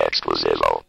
Exclusivo.